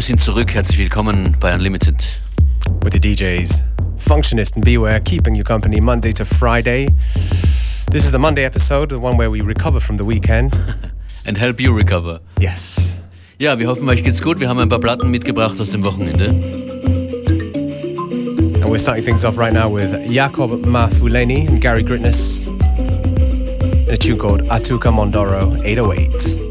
Wir sind zurück. Herzlich willkommen bei Unlimited. With the DJs, Functionist and Beware, keeping you company Monday to Friday. This is the Monday episode, the one where we recover from the weekend. and help you recover. Yes. Ja, wir hoffen, euch geht's gut. Wir haben ein paar Platten mitgebracht aus dem Wochenende. And we're starting things off right now with Jakob Mafuleni and Gary Gritness. And a tune called Atuka Mondoro 808.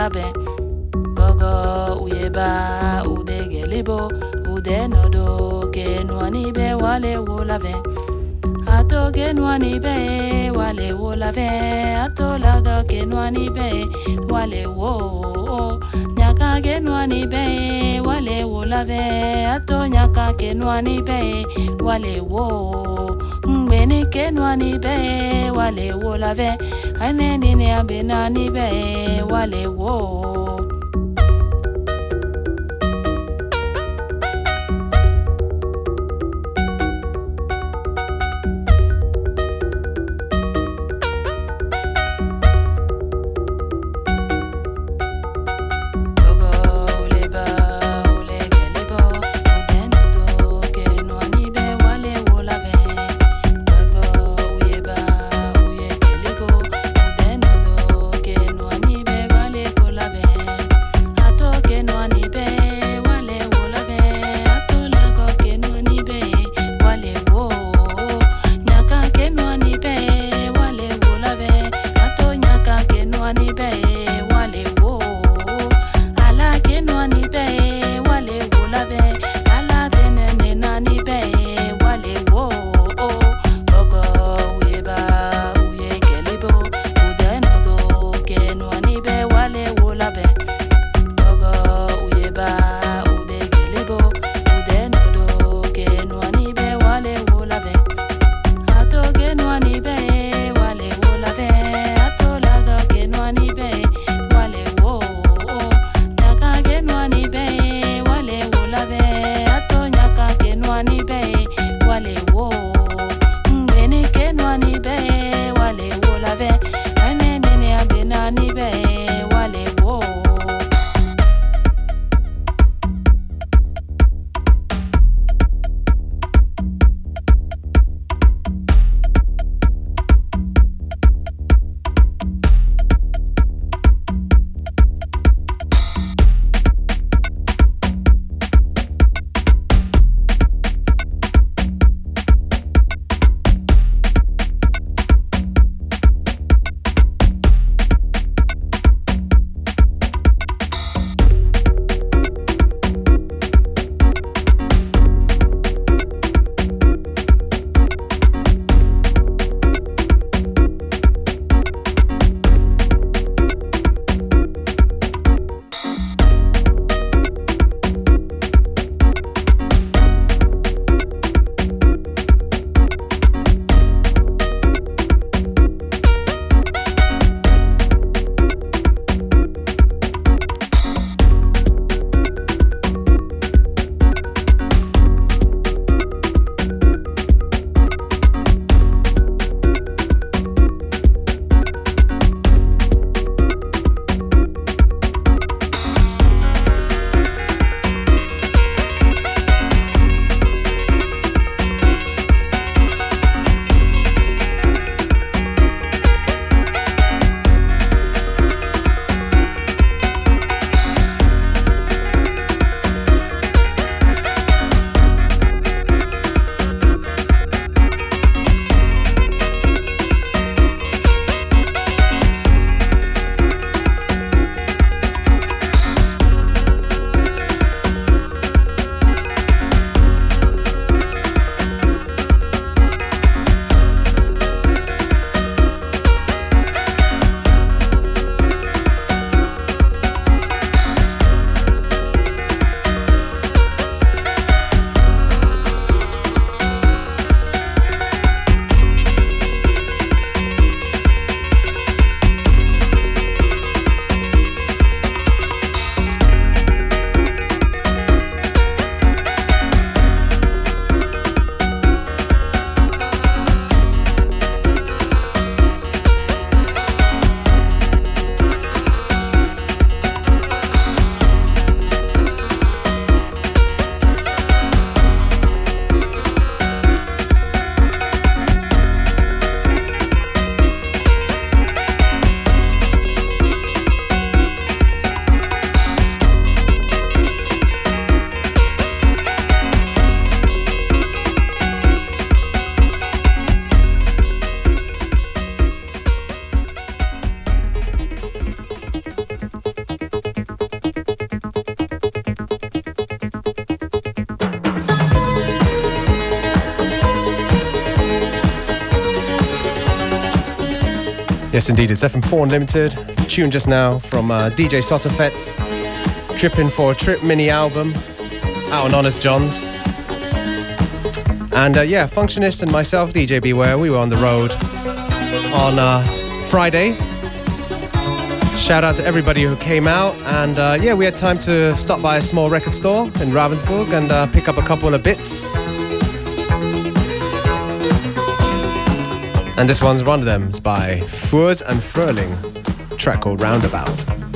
Wolave gogo uyeba udegelibo udenodo kenuani be wale wolave ato kenuani be wale wolave ato laga kenuani be wale wo nyaka kenuani be wale wolave ato nyaka kenuani be wale wo mgbeni kenuani be wale wolave anenini abenani be wale wo indeed, it's FM4 Unlimited. Tune just now from uh, DJ Sotofett's. Tripping for a Trip mini album out on Honest Jon's. And uh, yeah, Functionist and myself, DJ Beware, we were on the road on uh, Friday. Shout out to everybody who came out. And uh, yeah, we had time to stop by a small record store in Ravensburg and uh, pick up a couple of bits. And this one's one of them. It's by Furs and Fröhling, track called Roundabout.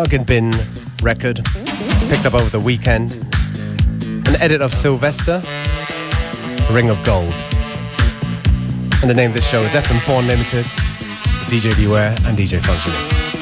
Bargain bin record picked up over the weekend. An edit of Sylvester, Ring of Gold. And the name of this show is FM4 Unlimited, DJ Beware and DJ Functionist.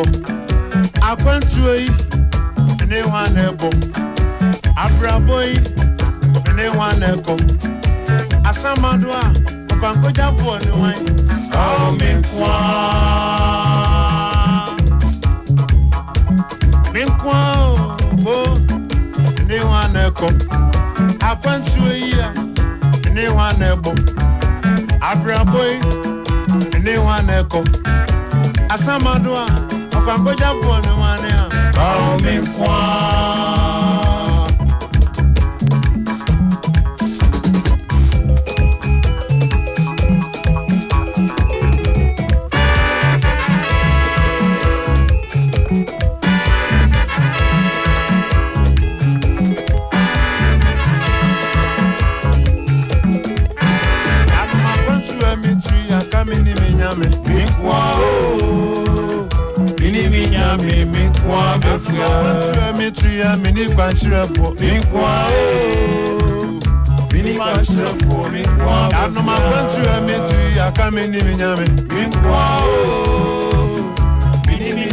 ọkụ akwentị oyi na-ekpo. Abụrabụ oyi na-ekpo. Asamadu a ọkwankoja bụọ n'ịwanyị ọmịkwa mịkwa bụ n'ịwa na-ekpo. Akwentị ya n'ịwa na-ekpo. Abụrabụ oyi na-ekpo. Asamadu a pàkójà fún ọ̀nà wọn ni. báwo mi kún án. nkwa bɛfua ntura mi tuya mi ni kwankyerɛfo mi nkwa mi ni kwankyerɛfo mi nkwa bɛfua anumafo ntura mi tuya ka mi ni mi nyame mi nkwa mi ni mi.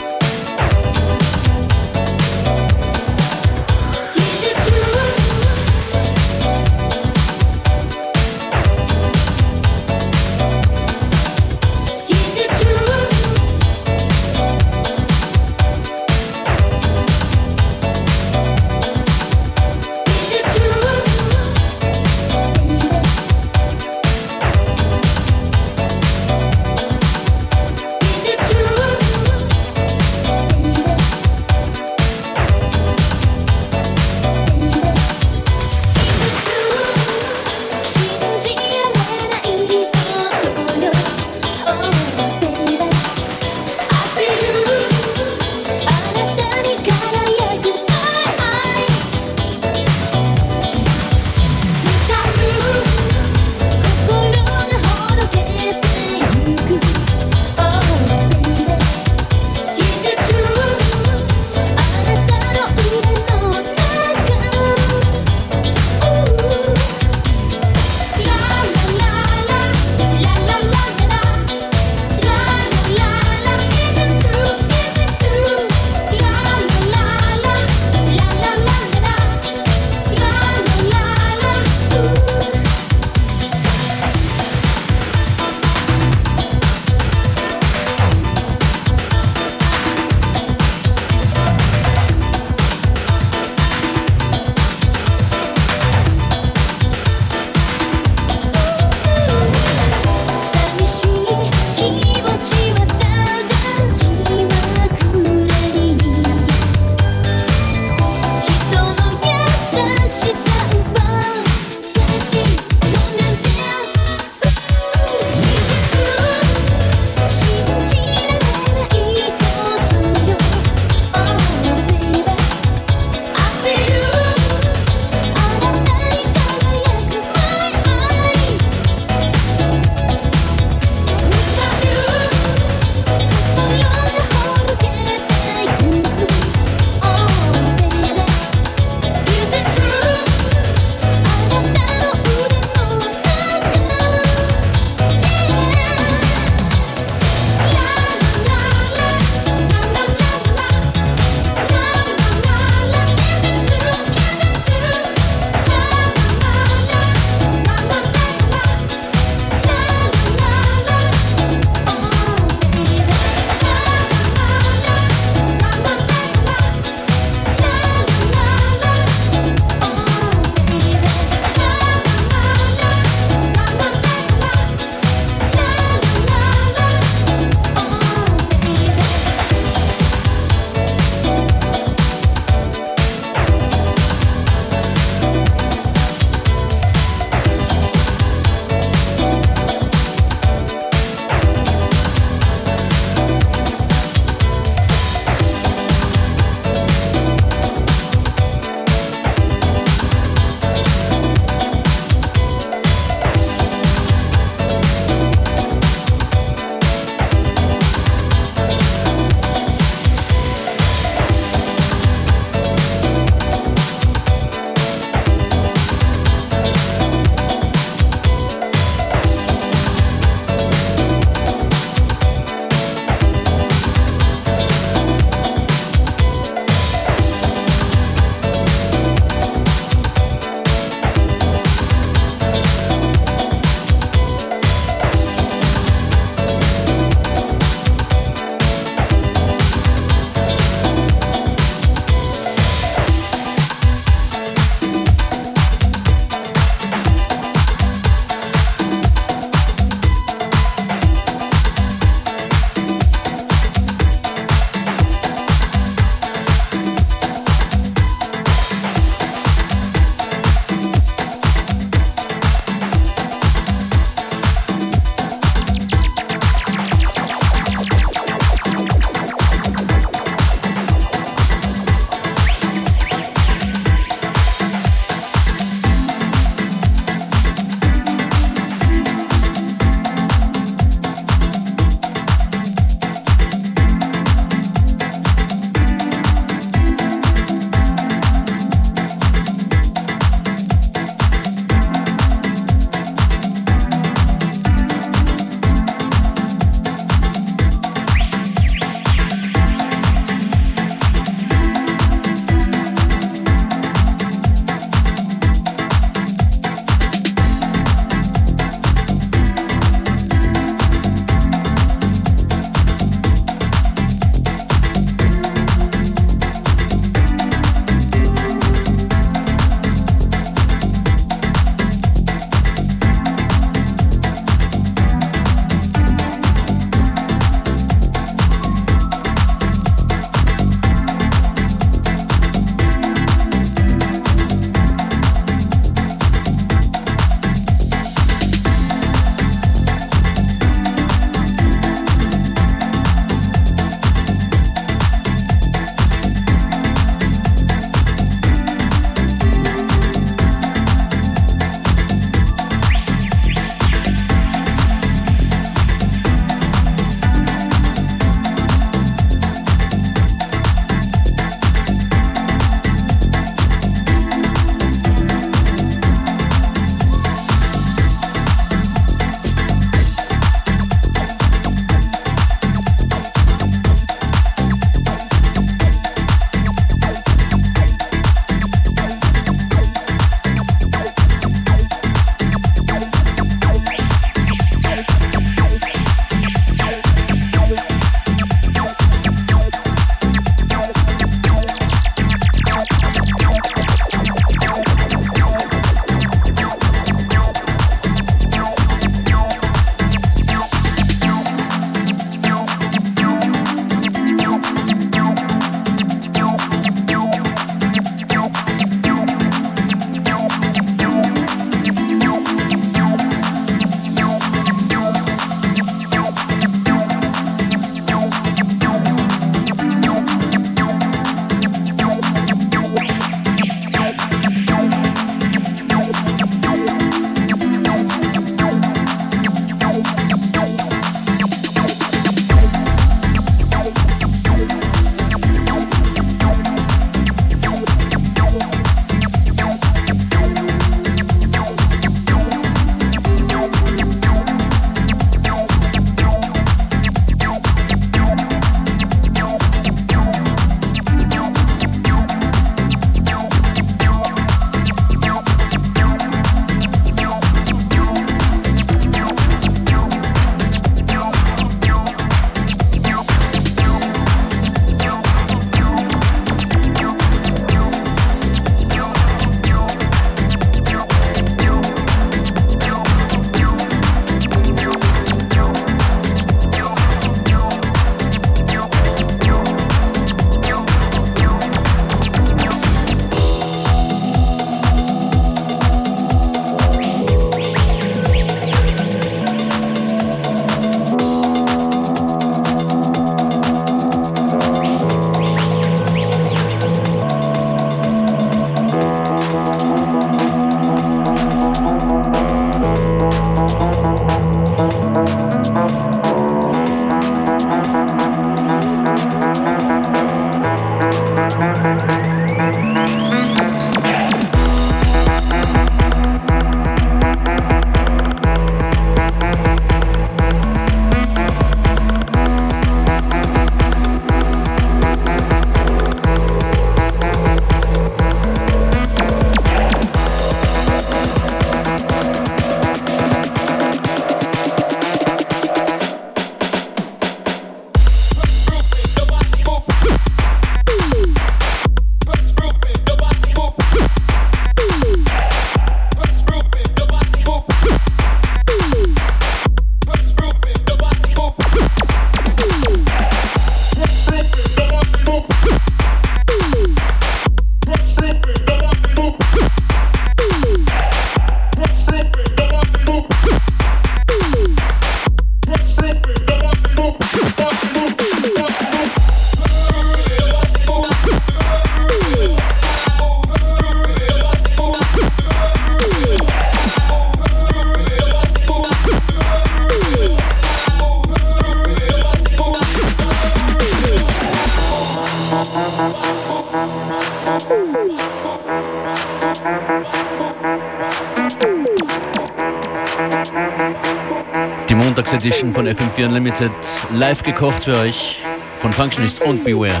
FM4 Unlimited live gekocht für euch von Functionist und Beware.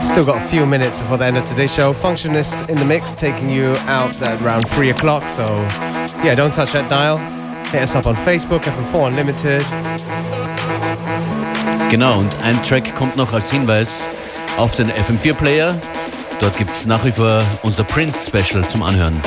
Still got a few minutes before the end of today's show. Functionist in the mix, taking you out at around 3 o'clock. So, yeah, don't touch that dial. Hit us up on Facebook, FM4 Unlimited. Genau, und ein Track kommt noch als Hinweis auf den FM4-Player. Dort gibt es nach wie vor unser Prince-Special zum Anhören.